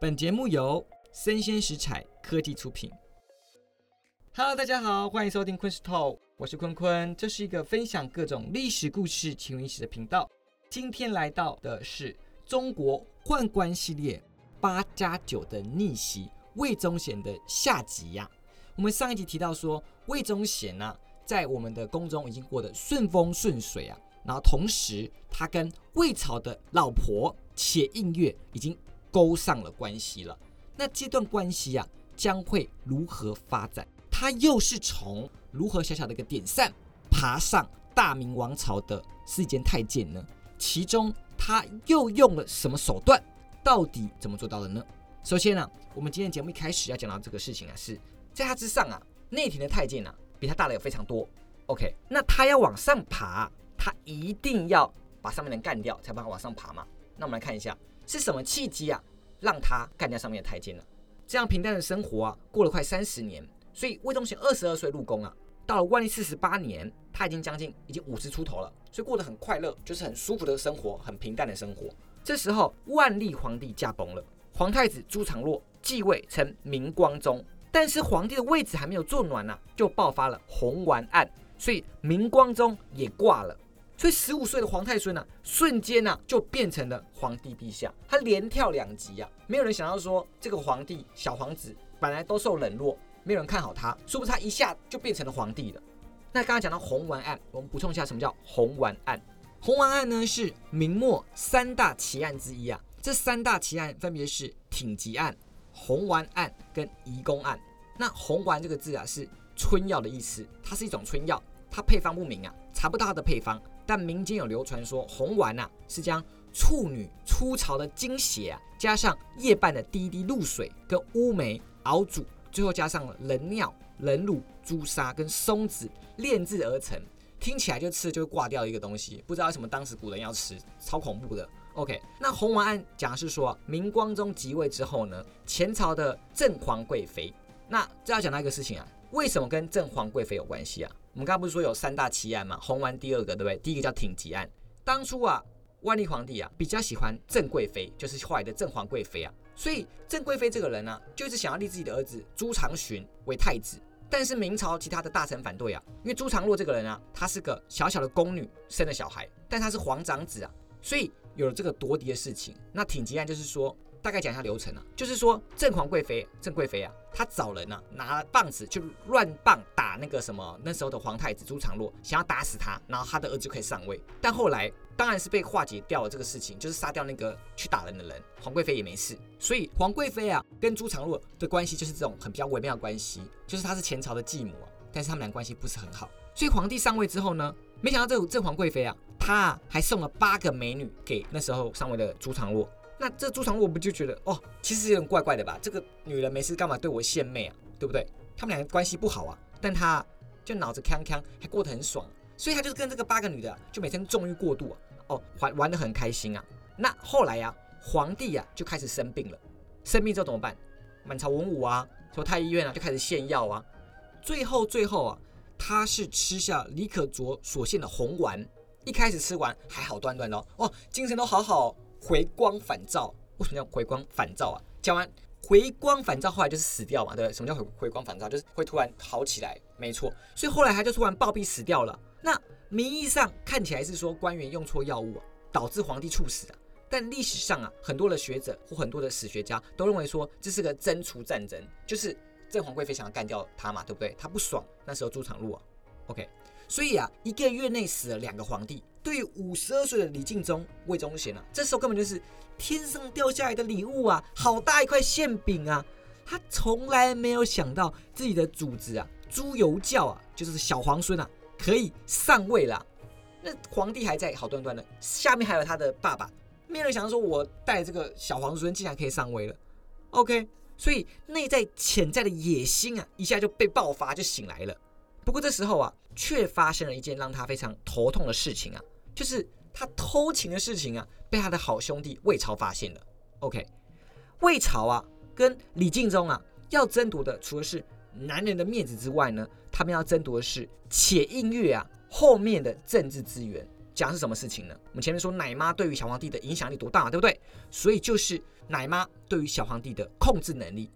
本节目由生鲜食材科技出品。Hello，大家好，欢迎收听昆石透，我是坤坤，这是一个分享各种历史故事、奇闻史的频道。今天来到的是中国宦官系列八加九的逆袭魏忠贤的下集呀。我们上一集提到说，魏忠贤呢，在我们的宫中已经过得顺风顺水啊，然后同时他跟魏朝的老婆且映月已经勾上了关系了。那这段关系啊，将会如何发展？他又是从如何小小的一个点扇爬上大明王朝的世间太监呢？其中他又用了什么手段？到底怎么做到的呢？首先呢，我们今天节目一开始要讲到这个事情啊，是。在他之上啊，内廷的太监啊，比他大的有非常多。OK，那他要往上爬，他一定要把上面的人干掉，才办法往上爬嘛。那我们来看一下是什么契机啊，让他干掉上面的太监呢？这样平淡的生活啊，过了快三十年。所以魏忠贤二十二岁入宫啊，到了万历四十八年，他已经将近已经五十出头了，所以过得很快乐，就是很舒服的生活，很平淡的生活。这时候万历皇帝驾崩了，皇太子朱常洛继位，称明光宗。但是皇帝的位置还没有坐暖呢，就爆发了红丸案，所以明光宗也挂了。所以十五岁的皇太孙呢，瞬间呢就变成了皇帝陛下，他连跳两级啊！没有人想到说这个皇帝小皇子本来都受冷落，没有人看好他，说不定他一下就变成了皇帝了。那刚刚讲到红丸案，我们补充一下什么叫红丸案？红丸案呢是明末三大奇案之一啊，这三大奇案分别是挺吉案。红丸案跟移宫案，那红丸这个字啊是春药的意思，它是一种春药，它配方不明啊，查不到它的配方，但民间有流传说红丸呐是将处女初潮的精血啊，加上夜半的滴滴露水跟乌梅熬煮，最后加上人尿、人乳、朱砂跟松子炼制而成，听起来就吃就会挂掉一个东西，不知道为什么当时古人要吃，超恐怖的。OK，那红丸案讲的是说，明光宗即位之后呢，前朝的正皇贵妃，那这要讲到一个事情啊，为什么跟正皇贵妃有关系啊？我们刚刚不是说有三大奇案嘛？红丸第二个，对不对？第一个叫挺吉案。当初啊，万历皇帝啊比较喜欢郑贵妃，就是后来的郑皇贵妃啊，所以郑贵妃这个人呢，就是想要立自己的儿子朱常洵为太子。但是明朝其他的大臣反对啊，因为朱常洛这个人啊，他是个小小的宫女生的小孩，但他是皇长子啊，所以。有了这个夺嫡的事情，那挺吉案就是说，大概讲一下流程啊，就是说正皇贵妃郑贵妃啊，她找人啊，拿棒子就乱棒打那个什么那时候的皇太子朱常洛，想要打死他，然后他的儿子就可以上位。但后来当然是被化解掉了这个事情，就是杀掉那个去打人的人，皇贵妃也没事。所以皇贵妃啊跟朱常洛的关系就是这种很比较微妙的关系，就是她是前朝的继母啊，但是他们俩关系不是很好。所以皇帝上位之后呢，没想到这个正皇贵妃啊。她还送了八个美女给那时候上位的朱常洛，那这朱常洛不就觉得哦，其实有点怪怪的吧？这个女人没事干嘛对我献媚啊？对不对？他们两个关系不好啊，但他就脑子康康，还过得很爽，所以他就是跟这个八个女的就每天纵欲过度啊，哦，玩玩得很开心啊。那后来呀，皇帝呀就开始生病了，生病之后怎么办？满朝文武啊，说太医院啊就开始献药啊，最后最后啊，他是吃下李可灼所献的红丸。一开始吃完还好端端的哦，精神都好好，回光返照。为什么叫回光返照啊？讲完回光返照，后来就是死掉嘛，对不对？什么叫回回光返照？就是会突然好起来，没错。所以后来他就突然暴毙死掉了。那名义上看起来是说官员用错药物导致皇帝猝死啊，但历史上啊，很多的学者或很多的史学家都认为说这是个征除战争，就是正皇贵妃想要干掉他嘛，对不对？他不爽，那时候朱常洛啊，OK。所以啊，一个月内死了两个皇帝。对于五十二岁的李敬宗、魏忠贤啊，这时候根本就是天上掉下来的礼物啊，好大一块馅饼啊！他从来没有想到自己的主子啊，朱由校啊，就是小皇孙啊，可以上位了。那皇帝还在好端端的，下面还有他的爸爸，没有人想到说我带这个小皇孙竟然可以上位了。OK，所以内在潜在的野心啊，一下就被爆发，就醒来了。不过这时候啊，却发生了一件让他非常头痛的事情啊，就是他偷情的事情啊，被他的好兄弟魏朝发现了。OK，魏朝啊，跟李敬宗啊，要争夺的除了是男人的面子之外呢，他们要争夺的是且音乐啊后面的政治资源。讲是什么事情呢？我们前面说奶妈对于小皇帝的影响力多大，对不对？所以就是奶妈对于小皇帝的控制能力。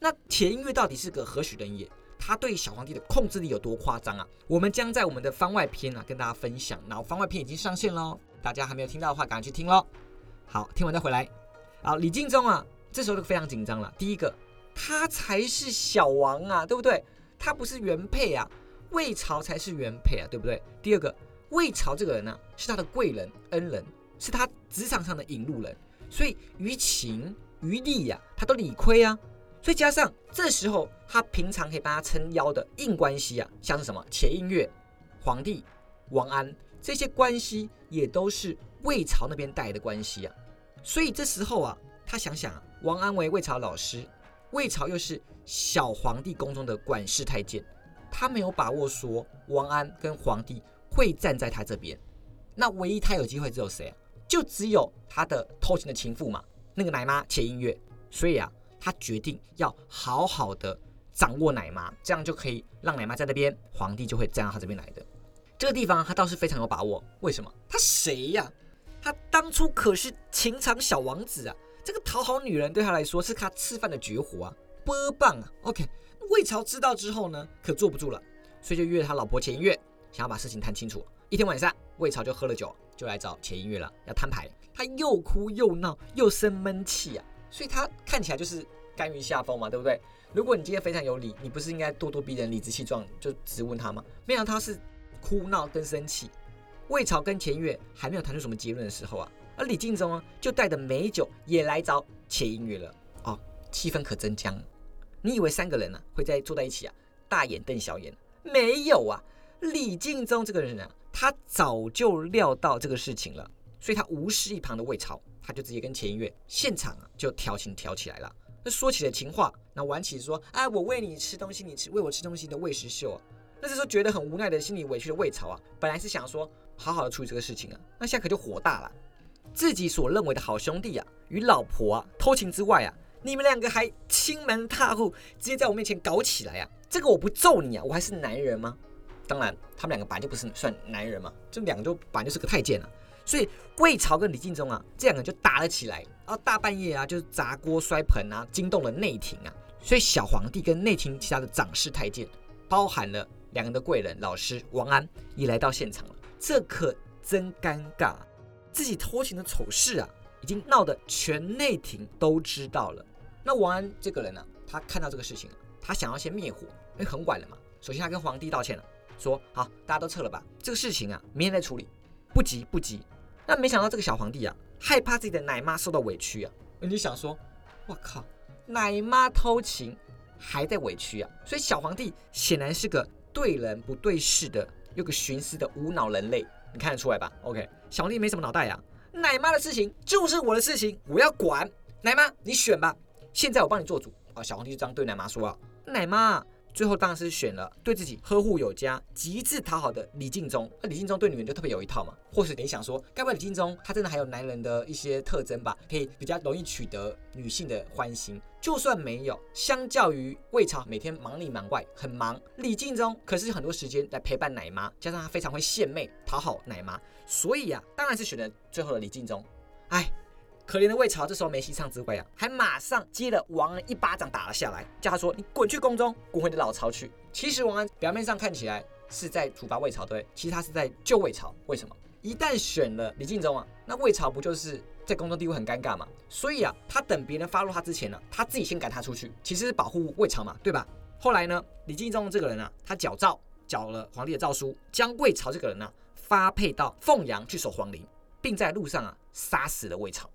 那前音乐到底是个何许人也？他对小皇帝的控制力有多夸张啊？我们将在我们的番外篇啊跟大家分享。然后番外篇已经上线喽，大家还没有听到的话，赶快去听喽。好，听完再回来。好，李敬忠啊，这时候就非常紧张了。第一个，他才是小王啊，对不对？他不是原配啊，魏朝才是原配啊，对不对？第二个，魏朝这个人呢，是他的贵人恩人，是他职场上的引路人，所以于情于利呀，他都理亏啊。再加上这时候他平常可以帮他撑腰的硬关系啊，像是什么钱音乐、皇帝、王安这些关系，也都是魏朝那边带来的关系啊。所以这时候啊，他想想啊，王安为魏朝老师，魏朝又是小皇帝宫中的管事太监，他没有把握说王安跟皇帝会站在他这边。那唯一他有机会只有谁啊？就只有他的偷情的情妇嘛，那个奶妈钱音乐。所以啊。他决定要好好的掌握奶妈，这样就可以让奶妈在那边，皇帝就会站到他这边来的。这个地方他倒是非常有把握。为什么？他谁呀？他当初可是情场小王子啊！这个讨好女人对他来说是他吃饭的绝活啊，波棒啊。OK，魏朝知道之后呢，可坐不住了，所以就约他老婆钱音月，想要把事情谈清楚。一天晚上，魏朝就喝了酒，就来找钱音月了，要摊牌。他又哭又闹又生闷气啊。所以他看起来就是甘于下风嘛，对不对？如果你今天非常有理，你不是应该咄咄逼人、理直气壮就质问他吗？没想到他是哭闹跟生气。魏朝跟钱月还没有谈出什么结论的时候啊，而李敬忠啊就带着美酒也来找钱音乐了。哦，气氛可真僵。你以为三个人呢会在坐在一起啊，大眼瞪小眼？没有啊，李敬忠这个人啊，他早就料到这个事情了，所以他无视一旁的魏朝。他就直接跟钱音乐现场啊就调情调起来了，说起了情话，那玩起说，哎，我喂你吃东西，你吃喂我吃东西的喂食秀啊，那这时候觉得很无奈的心里委屈的魏朝啊，本来是想说好好的处理这个事情啊，那现在可就火大了，自己所认为的好兄弟啊与老婆啊偷情之外啊，你们两个还亲门踏户，直接在我面前搞起来啊，这个我不揍你啊，我还是男人吗？当然，他们两个本来就不是算男人嘛，这两个就本来就是个太监了。所以魏朝跟李敬忠啊，这两个人就打了起来，然后大半夜啊，就是砸锅摔盆啊，惊动了内廷啊。所以小皇帝跟内廷其他的掌事太监，包含了两人的贵人老师王安，也来到现场了。这可真尴尬，自己偷情的丑事啊，已经闹得全内廷都知道了。那王安这个人呢，他看到这个事情，他想要先灭火，因为很晚了嘛。首先他跟皇帝道歉了，说好，大家都撤了吧，这个事情啊，明天再处理，不急不急。那没想到这个小皇帝啊，害怕自己的奶妈受到委屈啊，你想说，我靠，奶妈偷情还在委屈啊，所以小皇帝显然是个对人不对事的，有个徇私的无脑人类，你看得出来吧？OK，小皇帝没什么脑袋呀，奶妈的事情就是我的事情，我要管，奶妈你选吧，现在我帮你做主。啊，小皇帝就这样对奶妈说啊，奶妈。最后当然是选了对自己呵护有加、极致讨好的李敬忠。那李敬忠对女人就特别有一套嘛。或许你想说，该不会李敬忠他真的还有男人的一些特征吧？可以比较容易取得女性的欢心。就算没有，相较于魏朝每天忙里忙外很忙，李敬忠可是很多时间来陪伴奶妈，加上他非常会献媚讨好奶妈，所以呀，当然是选了最后的李敬忠。哎。可怜的魏朝这时候没戏唱之外啊，还马上接了王安一巴掌打了下来，叫他说：“你滚去宫中，滚回你的老巢去。”其实王安表面上看起来是在处罚魏朝，对，其实他是在救魏朝。为什么？一旦选了李敬忠啊，那魏朝不就是在宫中地位很尴尬吗？所以啊，他等别人发落他之前呢，他自己先赶他出去，其实是保护魏朝嘛，对吧？后来呢，李敬忠这个人啊，他矫诏，缴了皇帝的诏书，将魏朝这个人呢发配到凤阳去守皇陵，并在路上啊杀死了魏朝。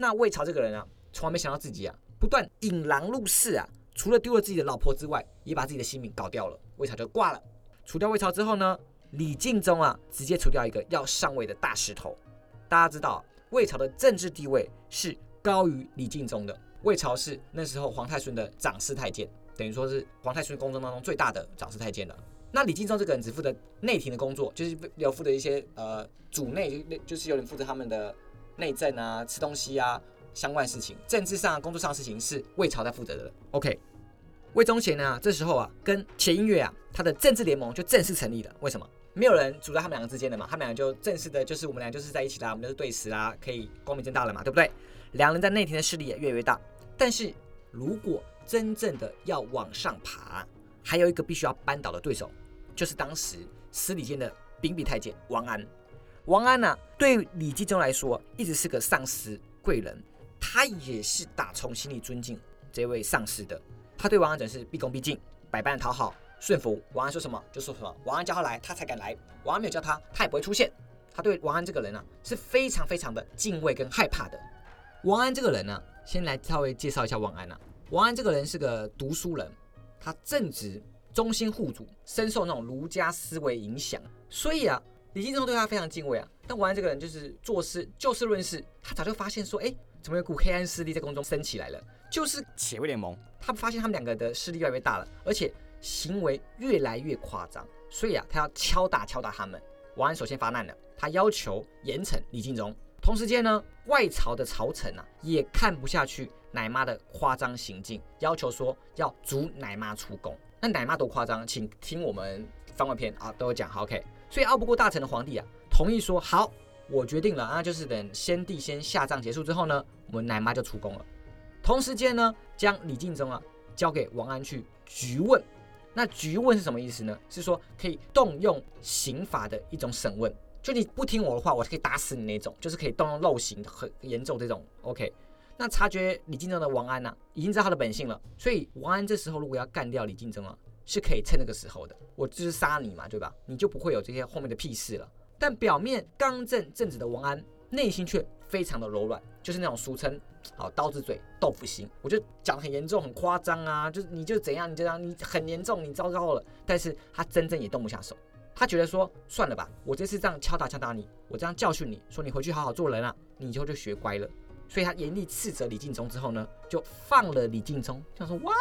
那魏朝这个人啊，从来没想到自己啊，不断引狼入室啊，除了丢了自己的老婆之外，也把自己的性命搞掉了。魏朝就挂了。除掉魏朝之后呢，李敬忠啊，直接除掉一个要上位的大石头。大家知道，魏朝的政治地位是高于李敬忠的。魏朝是那时候皇太孙的长侍太监，等于说是皇太孙宫中当中最大的长侍太监了。那李敬忠这个人只负责内廷的工作，就是有负责一些呃主内，就就是有人负责他们的。内政啊，吃东西啊，相关事情，政治上、工作上的事情是魏朝在负责的。OK，魏忠贤呢，这时候啊，跟钱音乐啊，他的政治联盟就正式成立了。为什么？没有人阻在他们两个之间的嘛，他们俩就正式的，就是我们俩就是在一起啦，我们就是对食啦，可以光明正大了嘛，对不对？两人在内廷的势力也越来越大。但是如果真正的要往上爬，还有一个必须要扳倒的对手，就是当时司礼监的秉笔太监王安。王安呢，对李继忠来说一直是个上司贵人，他也是打从心里尊敬这位上司的。他对王安真是毕恭毕敬，百般讨好。顺服王安说什么就说什么，王安叫他来，他才敢来；王安没有叫他，他也不会出现。他对王安这个人呢，是非常非常的敬畏跟害怕的。王安这个人呢，先来稍微介绍一下王安啊。王安这个人是个读书人，他正直、忠心护主，深受那种儒家思维影响，所以啊，李靖忠对他非常敬畏啊。但王安这个人就是做事就事论事，他早就发现说，哎，怎么有股黑暗势力在宫中升起来了？就是铁卫联盟。他发现他们两个的势力越来越大了，而且。行为越来越夸张，所以啊，他要敲打敲打他们。王安首先发难了，他要求严惩李敬忠。同时间呢，外朝的朝臣啊，也看不下去奶妈的夸张行径，要求说要逐奶妈出宫。那奶妈多夸张，请听我们番外篇啊，都有讲。好，OK。所以拗不过大臣的皇帝啊，同意说好，我决定了，啊就是等先帝先下葬结束之后呢，我们奶妈就出宫了。同时间呢，将李敬忠啊交给王安去局问。那局问是什么意思呢？是说可以动用刑法的一种审问，就你不听我的话，我可以打死你那种，就是可以动用肉刑很严重这种。OK，那察觉李敬忠的王安呐，已经知道他的本性了，所以王安这时候如果要干掉李敬忠啊，是可以趁那个时候的，我就是杀你嘛，对吧？你就不会有这些后面的屁事了。但表面刚正正直的王安，内心却非常的柔软，就是那种俗称。好，刀子嘴豆腐心，我就讲的很严重，很夸张啊，就是你就怎样，你这样，你很严重，你糟糕了。但是他真正也动不下手，他觉得说算了吧，我这次这样敲打敲打你，我这样教训你说你回去好好做人啊，你以后就学乖了。所以他严厉斥责李敬忠之后呢，就放了李敬忠，想说 what，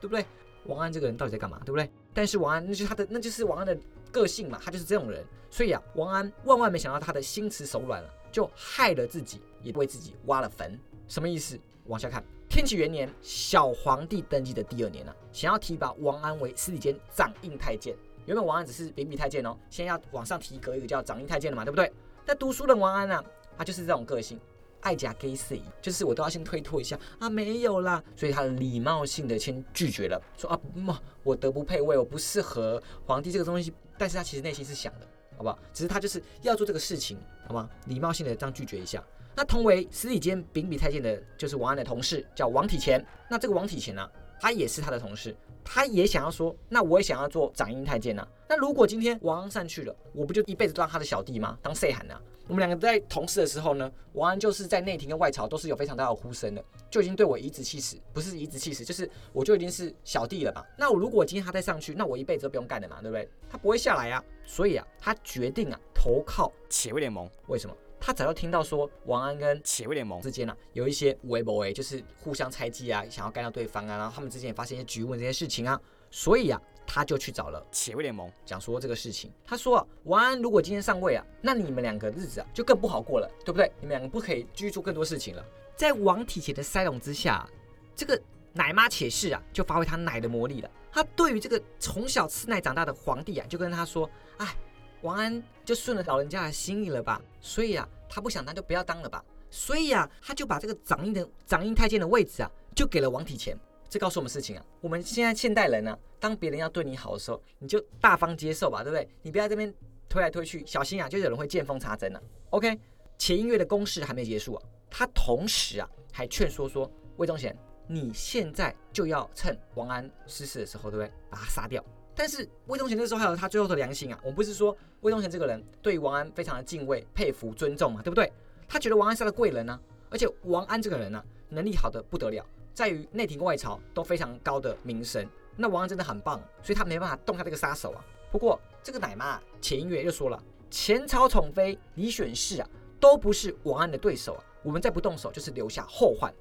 对不对？王安这个人到底在干嘛，对不对？但是王安那就是他的，那就是王安的个性嘛，他就是这种人。所以啊，王安万万没想到他的心慈手软了，就害了自己，也为自己挖了坟。什么意思？往下看，天启元年，小皇帝登基的第二年呢，想要提拔王安为司礼监掌印太监。原本王安只是秉笔太监哦，现在要往上提格一个叫掌印太监的嘛，对不对？那读书人王安呢，他就是这种个性，爱假 gay 死，就是我都要先推脱一下啊，没有啦，所以他礼貌性的先拒绝了，说啊，嘛，我德不配位，我不适合皇帝这个东西。但是他其实内心是想的，好不好？只是他就是要做这个事情，好吗？礼貌性的这样拒绝一下。那同为司礼监秉笔太监的，就是王安的同事，叫王体乾。那这个王体乾呢，他也是他的同事，他也想要说，那我也想要做掌印太监呢。那如果今天王安上去了，我不就一辈子当他的小弟吗？当谁喊呢？我们两个在同事的时候呢，王安就是在内廷跟外朝都是有非常大的呼声的，就已经对我颐指气使，不是颐指气使，就是我就已经是小弟了嘛。那我如果今天他再上去，那我一辈子都不用干了嘛，对不对？他不会下来啊，所以啊，他决定啊投靠铁卫联盟。为什么？他早就听到说王安跟铁卫联盟之间啊有一些微博诶，就是互相猜忌啊，想要干掉对方啊，然后他们之间也发生一些局问这些事情啊，所以啊，他就去找了铁卫联盟讲说这个事情。他说啊，王安如果今天上位啊，那你们两个日子啊就更不好过了，对不对？你们两个不可以继续做更多事情了。在王体乾的塞拢之下，这个奶妈且氏啊就发挥他奶的魔力了。他对于这个从小吃奶长大的皇帝啊，就跟他说，哎。王安就顺了老人家的心意了吧，所以啊，他不想当就不要当了吧，所以啊，他就把这个掌印的掌印太监的位置啊，就给了王体乾。这告诉我们事情啊，我们现在现代人呢，当别人要对你好的时候，你就大方接受吧，对不对？你不要这边推来推去，小心啊，就有人会见缝插针了。OK，钱音乐的攻势还没结束啊，他同时啊，还劝说说魏忠贤，你现在就要趁王安失势的时候，对不对？把他杀掉。但是魏忠贤那时候还有他最后的良心啊，我们不是说魏忠贤这个人对王安非常的敬畏、佩服、尊重嘛，对不对？他觉得王安是他的贵人呢，而且王安这个人呢，能力好的不得了，在于内廷外朝都非常高的名声。那王安真的很棒，所以他没办法动他这个杀手啊。不过这个奶妈钱音乐又说了，前朝宠妃李选侍啊，都不是王安的对手啊，我们再不动手就是留下后患。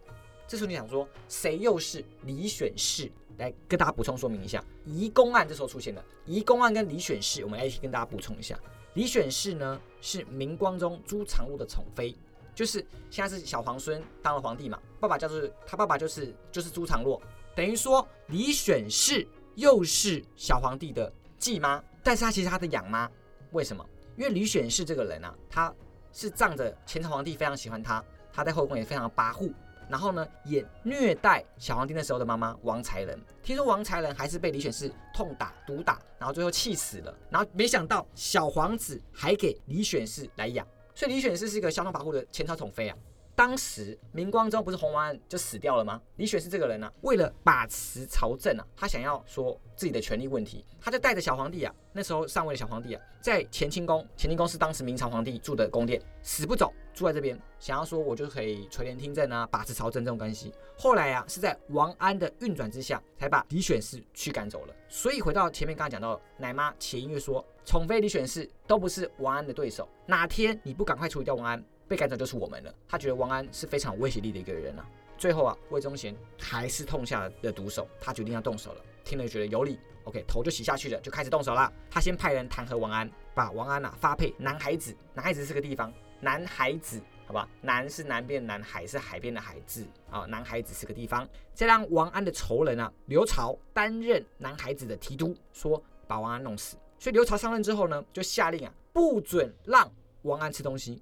这时候你想说，谁又是李选侍？来跟大家补充说明一下，移公案这时候出现了。移公案跟李选侍，我们来一起跟大家补充一下。李选侍呢是明光宗朱常洛的宠妃，就是现在是小皇孙当了皇帝嘛，爸爸叫做他爸爸就是就是朱常洛，等于说李选侍又是小皇帝的继妈，但是他其实他的养妈，为什么？因为李选侍这个人啊，他是仗着前朝皇帝非常喜欢他，他在后宫也非常跋扈，然后呢也虐待小皇帝那时候的妈妈王才人。听说王才人还是被李选侍痛打、毒打，然后最后气死了。然后没想到小皇子还给李选侍来养，所以李选侍是一个相当跋扈的前朝宠妃啊。当时明光宗不是洪王案就死掉了吗？李选侍这个人呢，为了把持朝政啊，他想要说自己的权力问题，他就带着小皇帝啊，那时候上位的小皇帝啊，在乾清宫，乾清宫是当时明朝皇帝住的宫殿，死不走，住在这边，想要说我就可以垂帘听政啊，把持朝政这种关系。后来啊，是在王安的运转之下，才把李选侍驱赶走了。所以回到前面刚才讲到，奶妈且音乐说，宠妃李选侍都不是王安的对手，哪天你不赶快处理掉王安？被赶走就是我们了。他觉得王安是非常有威胁力的一个人啊。最后啊，魏忠贤还是痛下了毒手，他决定要动手了。听了觉得有理，OK，头就洗下去了，就开始动手了。他先派人弹劾王安，把王安呐发配南海子。南海子是个地方，南海子，好吧？南是南边的南，海是海边的海子啊。南海子是个地方，再让王安的仇人啊刘朝担任南海子的提督，说把王安弄死。所以刘朝上任之后呢，就下令啊，不准让王安吃东西。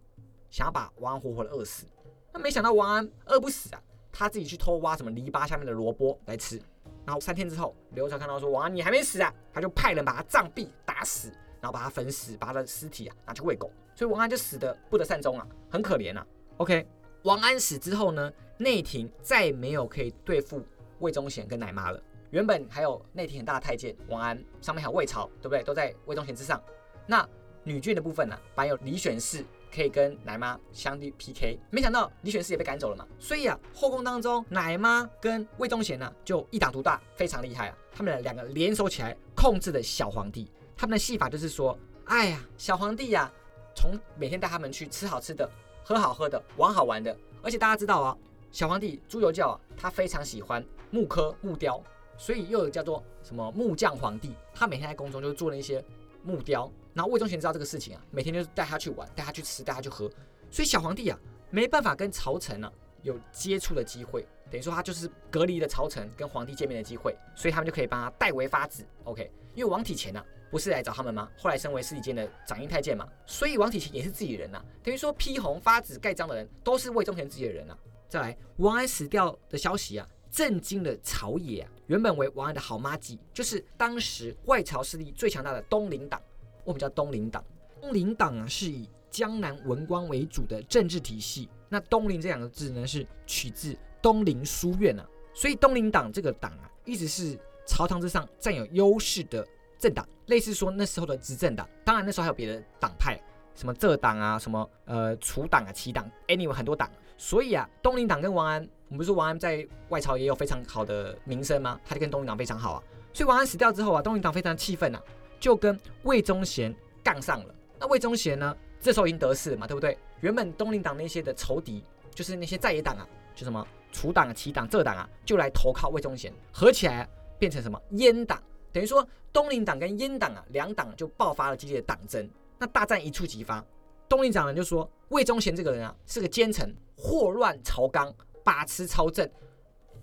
想要把王安活活的饿死，那没想到王安饿不死啊，他自己去偷挖什么篱笆下面的萝卜来吃。然后三天之后，刘朝看到说王安你还没死啊，他就派人把他杖毙打死，然后把他焚死，把他的尸体啊拿去喂狗。所以王安就死的不得善终啊，很可怜啊。OK，王安死之后呢，内廷再没有可以对付魏忠贤跟奶妈了。原本还有内廷很大的太监王安，上面还有魏朝，对不对？都在魏忠贤之上。那女眷的部分呢，还有李选侍。可以跟奶妈相对 PK，没想到李选侍也被赶走了嘛，所以啊，后宫当中奶妈跟魏忠贤呢就一党独大，非常厉害啊。他们两个联手起来控制的小皇帝。他们的戏法就是说，哎呀，小皇帝呀，从每天带他们去吃好吃的、喝好喝的、玩好玩的。而且大家知道啊，小皇帝朱由校啊，他非常喜欢木刻木雕，所以又有叫做什么木匠皇帝。他每天在宫中就做了一些木雕。然后魏忠贤知道这个事情啊，每天就是带他去玩，带他去吃，带他去喝，所以小皇帝啊没办法跟朝臣呢有接触的机会，等于说他就是隔离了朝臣跟皇帝见面的机会，所以他们就可以帮他代为发旨，OK？因为王体乾呢不是来找他们吗？后来升为司礼监的掌印太监嘛，所以王体乾也是自己人呐，等于说批红发旨盖章的人都是魏忠贤自己的人啊。再来，王安死掉的消息啊，震惊了朝野啊。原本为王安的好妈鸡，就是当时外朝势力最强大的东林党。我们叫东林党，东林党啊是以江南文官为主的政治体系。那东林这两个字呢，是取自东林书院啊，所以东林党这个党啊，一直是朝堂之上占有优势的政党，类似说那时候的执政党。当然那时候还有别的党派，什么浙党啊，什么呃楚党啊、齐党，anyway 很多党。所以啊，东林党跟王安，我们不是说王安在外朝也有非常好的名声吗？他就跟东林党非常好啊。所以王安死掉之后啊，东林党非常气愤呐。就跟魏忠贤杠上了。那魏忠贤呢？这时候已经得势了嘛，对不对？原本东林党那些的仇敌，就是那些在野党啊，就什么楚党、齐党、浙党啊，就来投靠魏忠贤，合起来变成什么阉党？等于说东林党跟阉党啊，两党就爆发了激烈的党争。那大战一触即发，东林党人就说魏忠贤这个人啊，是个奸臣，祸乱朝纲，把持朝政，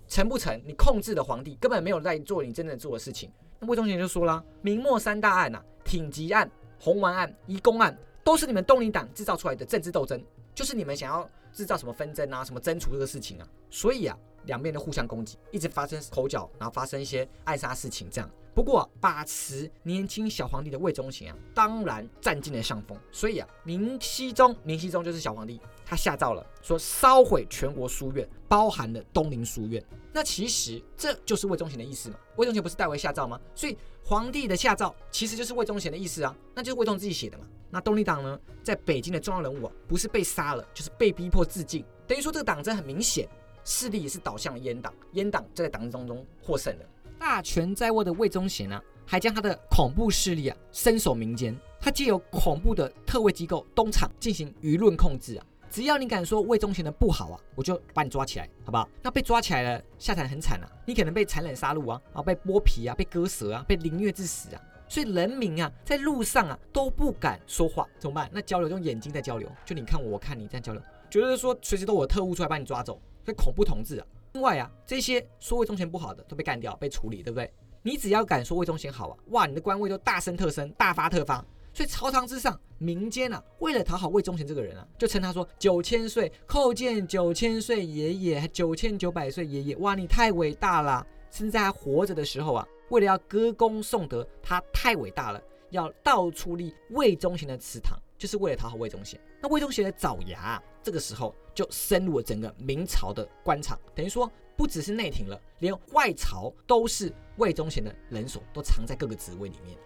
成不成？你控制的皇帝根本没有在做你真正做的事情。魏忠贤就说了：“明末三大案呐，挺吉案、红丸案、移宫案，都是你们东林党制造出来的政治斗争，就是你们想要制造什么纷争啊，什么争储这个事情啊。所以啊，两边的互相攻击，一直发生口角，然后发生一些暗杀事情这样。不过把持年轻小皇帝的魏忠贤啊，当然占尽了上风。所以啊，明熹宗，明熹宗就是小皇帝，他下诏了，说烧毁全国书院，包含了东林书院。”那其实这就是魏忠贤的意思嘛？魏忠贤不是代为下诏吗？所以皇帝的下诏其实就是魏忠贤的意思啊，那就是魏忠自己写的嘛。那东林党呢，在北京的重要人物啊，不是被杀了，就是被逼迫自尽。等于说这个党争很明显，势力也是倒向了阉党，阉党就在党争当中获胜了。大权在握的魏忠贤呢，还将他的恐怖势力啊伸手民间，他借由恐怖的特卫机构东厂进行舆论控制啊。只要你敢说魏忠贤的不好啊，我就把你抓起来，好不好？那被抓起来了，下场很惨啊！你可能被残忍杀戮啊，啊，被剥皮啊，被割舌啊，被凌虐致死啊！所以人民啊，在路上啊都不敢说话，怎么办？那交流用眼睛在交流，就你看我，我看你，这样交流，觉得说随时都有特务出来把你抓走，所以恐怖统治啊！另外啊，这些说魏忠贤不好的都被干掉、被处理，对不对？你只要敢说魏忠贤好啊，哇，你的官位都大升特升、大发特发。所以朝堂之上，民间啊，为了讨好魏忠贤这个人啊，就称他说九千岁叩见九千岁爷爷，九千九百岁爷爷，哇，你太伟大了！甚至在他活着的时候啊，为了要歌功颂德，他太伟大了，要到处立魏忠贤的祠堂，就是为了讨好魏忠贤。那魏忠贤的爪牙，这个时候就深入了整个明朝的官场，等于说不只是内廷了，连外朝都是魏忠贤的人手，都藏在各个职位里面。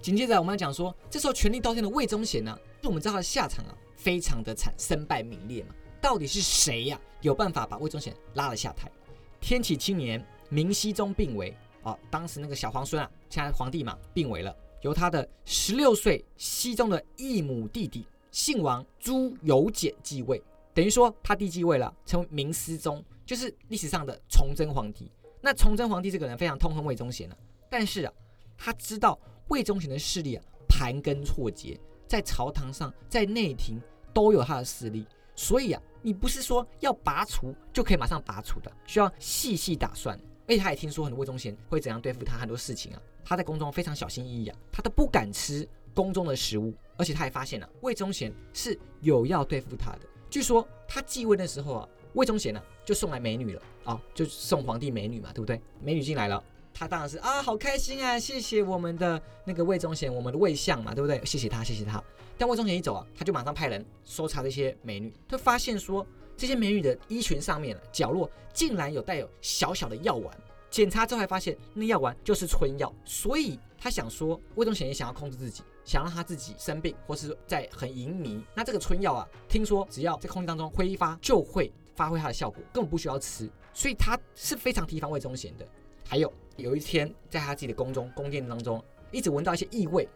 紧接着我们要讲说，这时候权力倒天的魏忠贤呢，就我们知道他的下场啊，非常的惨，身败名裂嘛。到底是谁呀，有办法把魏忠贤拉了下台？天启七年，明熹宗病危，哦，当时那个小皇孙啊，现在皇帝嘛，病危了，由他的十六岁熹宗的异母弟弟姓王朱由检继位，等于说他弟继位了，成为明思宗，就是历史上的崇祯皇帝。那崇祯皇帝这个人非常痛恨魏忠贤啊，但是啊，他知道。魏忠贤的势力啊，盘根错节，在朝堂上，在内廷都有他的势力，所以啊，你不是说要拔除就可以马上拔除的，需要细细打算。而且他也听说很多魏忠贤会怎样对付他，很多事情啊，他在宫中非常小心翼翼啊，他都不敢吃宫中的食物。而且他也发现了魏忠贤是有要对付他的。据说他继位的时候啊，魏忠贤呢就送来美女了啊，就送皇帝美女嘛，对不对？美女进来了。他当然是啊，好开心啊！谢谢我们的那个魏忠贤，我们的魏相嘛，对不对？谢谢他，谢谢他。但魏忠贤一走啊，他就马上派人搜查这些美女，他发现说这些美女的衣裙上面角落竟然有带有小小的药丸。检查之后还发现那药丸就是春药，所以他想说魏忠贤也想要控制自己，想让他自己生病或是在很淫迷。那这个春药啊，听说只要在空气当中挥发就会发挥它的效果，根本不需要吃，所以他是非常提防魏忠贤的。还有有一天，在他自己的宫中宫殿当中，一直闻到一些异味，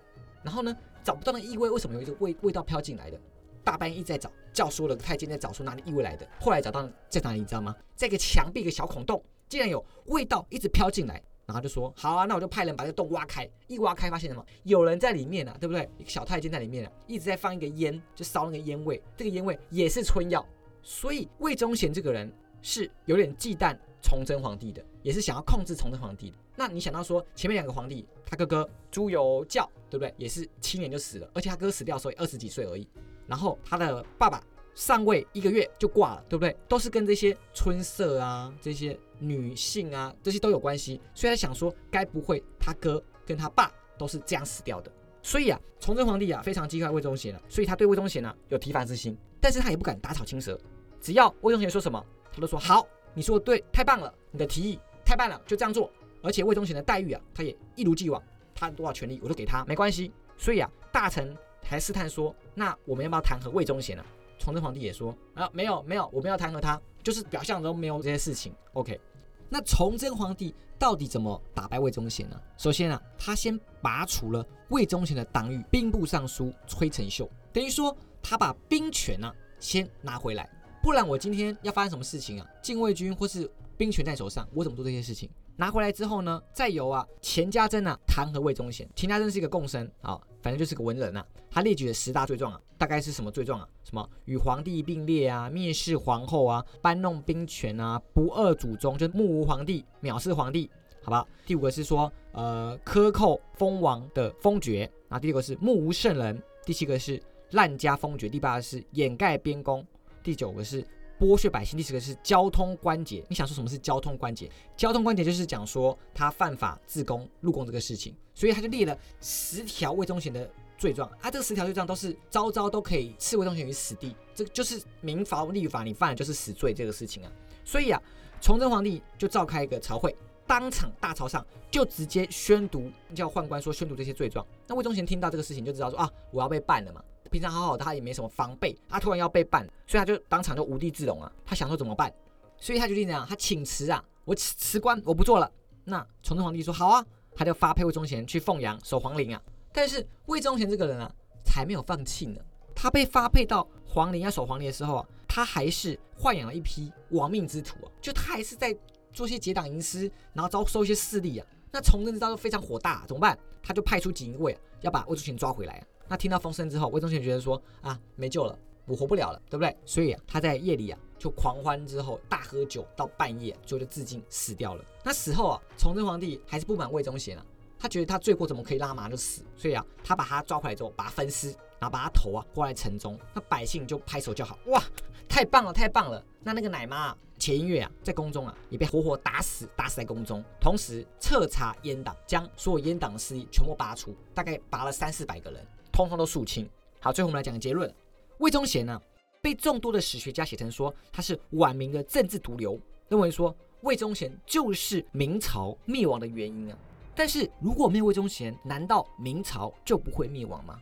然后呢，找不到那异味，为什么有一个味味道飘进来的？大半夜一直在找，叫所有的太监在找出哪里异味来的。后来找到在哪里，你知道吗？在一个墙壁一个小孔洞，竟然有味道一直飘进来，然后就说：“好啊，那我就派人把这个洞挖开。”一挖开，发现什么？有人在里面啊，对不对？一个小太监在里面啊，一直在放一个烟，就烧那个烟味。这个烟味也是春药，所以魏忠贤这个人是有点忌惮。崇祯皇帝的也是想要控制崇祯皇帝的。那你想到说前面两个皇帝，他哥哥朱由校，对不对？也是七年就死了，而且他哥死掉的时候二十几岁而已。然后他的爸爸上位一个月就挂了，对不对？都是跟这些春色啊、这些女性啊这些都有关系。所以他想说，该不会他哥跟他爸都是这样死掉的？所以啊，崇祯皇帝啊非常忌讳魏忠贤了，所以他对魏忠贤呢有提防之心，但是他也不敢打草惊蛇，只要魏忠贤说什么，他都说好。你说的对，太棒了！你的提议太棒了，就这样做。而且魏忠贤的待遇啊，他也一如既往，他多少权利我都给他，没关系。所以啊，大臣还试探说，那我们要不要弹劾魏忠贤呢？崇祯皇帝也说啊，没有没有，我们要弹劾他，就是表象中没有这些事情。OK，那崇祯皇帝到底怎么打败魏忠贤呢？首先啊，他先拔除了魏忠贤的党羽兵部尚书崔成秀，等于说他把兵权呢先拿回来。不然我今天要发生什么事情啊？禁卫军或是兵权在手上，我怎么做这些事情？拿回来之后呢，再由啊钱家珍啊弹劾魏忠贤。钱家珍是一个共生啊，反正就是个文人啊。他列举了十大罪状啊，大概是什么罪状啊？什么与皇帝并列啊，蔑视皇后啊，搬弄兵权啊，不二祖宗，就是目无皇帝，藐视皇帝，好吧？第五个是说呃克扣封王的封爵啊，第六个是目无圣人，第七个是滥加封爵，第八个是掩盖边功。第九个是剥削百姓，第十个是交通关节。你想说什么是交通关节？交通关节就是讲说他犯法自宫入宫这个事情，所以他就列了十条魏忠贤的罪状。啊，这十条罪状都是招招都可以赐魏忠贤于死地，这就是民法立法，你犯了就是死罪这个事情啊。所以啊，崇祯皇帝就召开一个朝会，当场大朝上就直接宣读，叫宦官说宣读这些罪状。那魏忠贤听到这个事情就知道说啊，我要被办了嘛。平常好好的，他也没什么防备，他突然要被办，所以他就当场就无地自容啊。他想说怎么办，所以他决定这样，他请辞啊，我辞辞官，我不做了。那崇祯皇帝说好啊，他就发配魏忠贤去凤阳守皇陵啊。但是魏忠贤这个人啊，才没有放弃呢。他被发配到皇陵要守皇陵的时候啊，他还是豢养了一批亡命之徒啊，就他还是在做些结党营私，然后招收一些势力啊。那崇祯知道就非常火大，怎么办？他就派出锦衣卫要把魏忠贤抓回来。那听到风声之后，魏忠贤觉得说啊，没救了，我活不了了，对不对？所以啊，他在夜里啊就狂欢之后大喝酒，到半夜最后就自尽死掉了。那死后啊，崇祯皇帝还是不满魏忠贤啊，他觉得他罪过怎么可以让他马上就死？所以啊，他把他抓回来之后，把他分尸，然后把他头啊挂在城中，那百姓就拍手叫好，哇，太棒了，太棒了！那那个奶妈啊钱音乐啊，在宫中啊也被活活打死，打死在宫中，同时彻查阉党，将所有阉党的势力全部拔除，大概拔了三四百个人，通通都肃清。好，最后我们来讲结论，魏忠贤呢，被众多的史学家写成说他是晚明的政治毒瘤，认为说魏忠贤就是明朝灭亡的原因啊。但是如果没有魏忠贤，难道明朝就不会灭亡吗？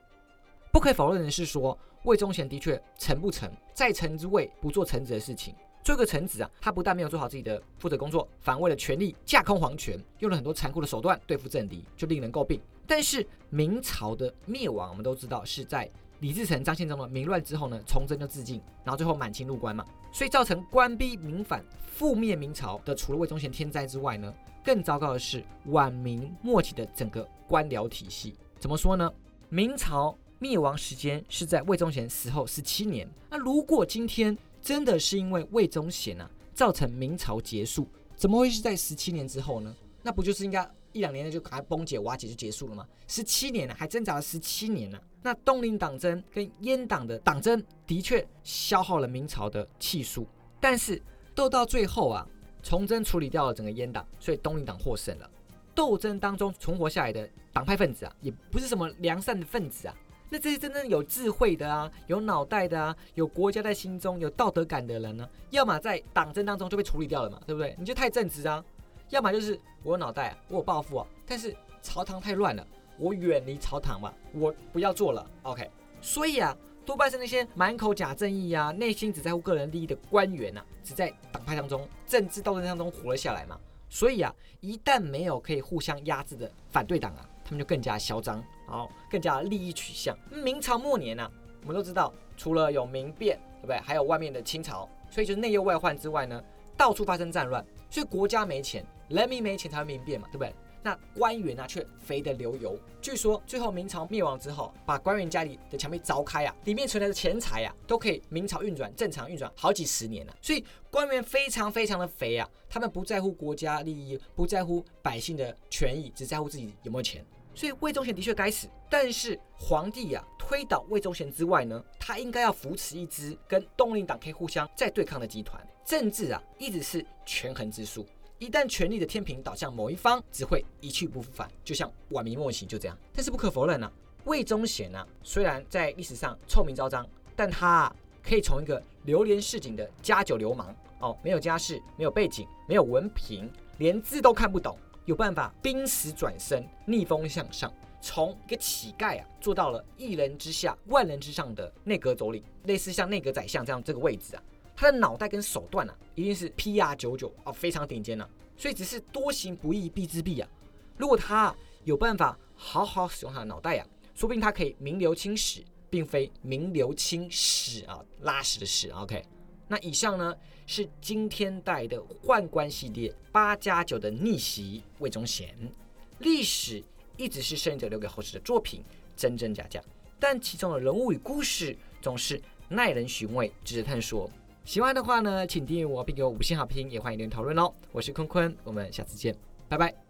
不可否认的是，说魏忠贤的确臣不臣，在臣之位不做臣子的事情。做个臣子啊，他不但没有做好自己的负责工作，反为了权力架空皇权，用了很多残酷的手段对付政敌，就令人诟病。但是明朝的灭亡，我们都知道是在李自成、张献忠的民乱之后呢，崇祯就自尽，然后最后满清入关嘛，所以造成官逼民反、覆灭明朝的，除了魏忠贤天灾之外呢？更糟糕的是，晚明末期的整个官僚体系怎么说呢？明朝灭亡时间是在魏忠贤死后十七年。那如果今天真的是因为魏忠贤啊造成明朝结束，怎么会是在十七年之后呢？那不就是应该一两年内就赶快崩解瓦解就结束了嘛？十七年了，还挣扎了十七年呢。那东林党争跟阉党的党争的确消耗了明朝的气数，但是斗到最后啊。崇祯处理掉了整个阉党，所以东林党获胜了。斗争当中存活下来的党派分子啊，也不是什么良善的分子啊。那这些真正有智慧的啊，有脑袋的啊，有国家在心中有道德感的人呢，要么在党争当中就被处理掉了嘛，对不对？你就太正直啊。要么就是我有脑袋，啊，我有抱负啊，但是朝堂太乱了，我远离朝堂吧，我不要做了。OK，所以啊。多半是那些满口假正义呀，内心只在乎个人利益的官员呐，只在党派当中、政治斗争当中活了下来嘛。所以啊，一旦没有可以互相压制的反对党啊，他们就更加嚣张，然后更加利益取向。明朝末年呐，我们都知道，除了有民变，对不对？还有外面的清朝，所以就是内忧外患之外呢，到处发生战乱，所以国家没钱，人民没钱才会民变嘛，对不对？那官员啊，却肥得流油。据说最后明朝灭亡之后，把官员家里的墙壁凿开啊，里面存的钱财啊，都可以明朝运转正常运转好几十年了。所以官员非常非常的肥啊，他们不在乎国家利益，不在乎百姓的权益，只在乎自己有没有钱。所以魏忠贤的确该死，但是皇帝呀，推倒魏忠贤之外呢，他应该要扶持一支跟东林党可以互相再对抗的集团。政治啊，一直是权衡之术。一旦权力的天平倒向某一方，只会一去不复返，就像晚明末期就这样。但是不可否认呢，魏忠贤呢，虽然在历史上臭名昭彰，但他可以从一个流连市井的家酒流氓哦，没有家世，没有背景，没有文凭，连字都看不懂，有办法濒死转身，逆风向上，从一个乞丐啊，做到了一人之下，万人之上的内阁总理，类似像内阁宰相这样这个位置啊。他的脑袋跟手段啊，一定是 P R 九九啊，非常顶尖呢。所以只是多行不义必自毙啊。如果他有办法好好使用他的脑袋呀，说不定他可以名留青史，并非名留青史啊，拉屎的屎。OK，那以上呢是今天带的宦官系列八加九的逆袭魏忠贤。历史一直是胜利者留给后世的作品，真真假假，但其中的人物与故事总是耐人寻味，值得探索。喜欢的话呢，请订阅我并给我五星好评，也欢迎留言讨论哦。我是坤坤，我们下次见，拜拜。